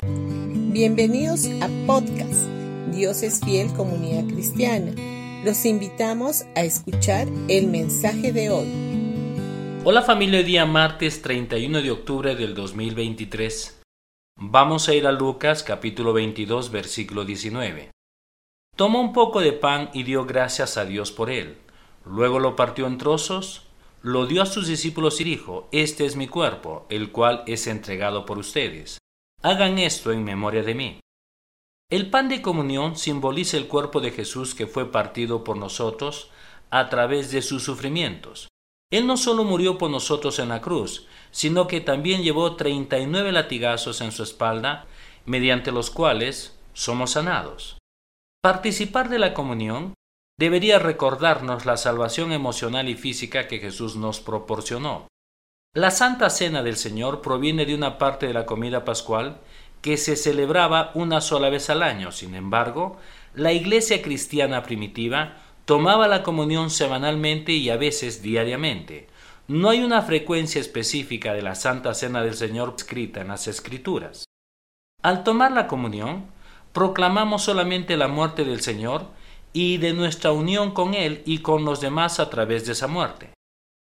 Bienvenidos a podcast Dios es fiel comunidad cristiana. Los invitamos a escuchar el mensaje de hoy. Hola familia, día martes 31 de octubre del 2023. Vamos a ir a Lucas capítulo 22 versículo 19. Tomó un poco de pan y dio gracias a Dios por él. Luego lo partió en trozos, lo dio a sus discípulos y dijo, Este es mi cuerpo, el cual es entregado por ustedes. Hagan esto en memoria de mí. El pan de comunión simboliza el cuerpo de Jesús que fue partido por nosotros a través de sus sufrimientos. Él no solo murió por nosotros en la cruz, sino que también llevó treinta y nueve latigazos en su espalda, mediante los cuales somos sanados. Participar de la comunión debería recordarnos la salvación emocional y física que Jesús nos proporcionó. La Santa Cena del Señor proviene de una parte de la comida pascual que se celebraba una sola vez al año. Sin embargo, la iglesia cristiana primitiva tomaba la comunión semanalmente y a veces diariamente. No hay una frecuencia específica de la Santa Cena del Señor escrita en las Escrituras. Al tomar la comunión, proclamamos solamente la muerte del Señor y de nuestra unión con Él y con los demás a través de esa muerte.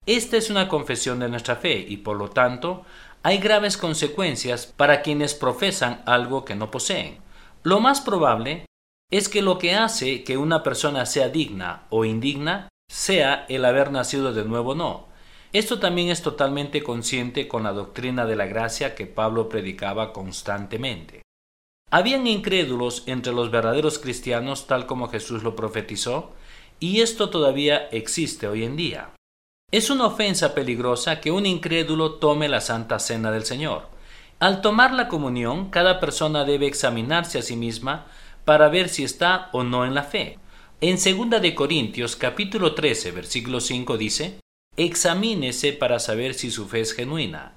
Esta es una confesión de nuestra fe y por lo tanto hay graves consecuencias para quienes profesan algo que no poseen. Lo más probable es que lo que hace que una persona sea digna o indigna sea el haber nacido de nuevo no. Esto también es totalmente consciente con la doctrina de la gracia que Pablo predicaba constantemente. Habían incrédulos entre los verdaderos cristianos tal como Jesús lo profetizó, y esto todavía existe hoy en día. Es una ofensa peligrosa que un incrédulo tome la Santa Cena del Señor. Al tomar la comunión, cada persona debe examinarse a sí misma para ver si está o no en la fe. En 2 de Corintios capítulo 13 versículo 5 dice, Examínese para saber si su fe es genuina.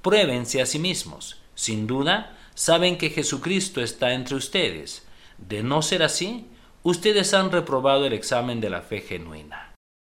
Pruébense a sí mismos. Sin duda, saben que Jesucristo está entre ustedes. De no ser así, ustedes han reprobado el examen de la fe genuina.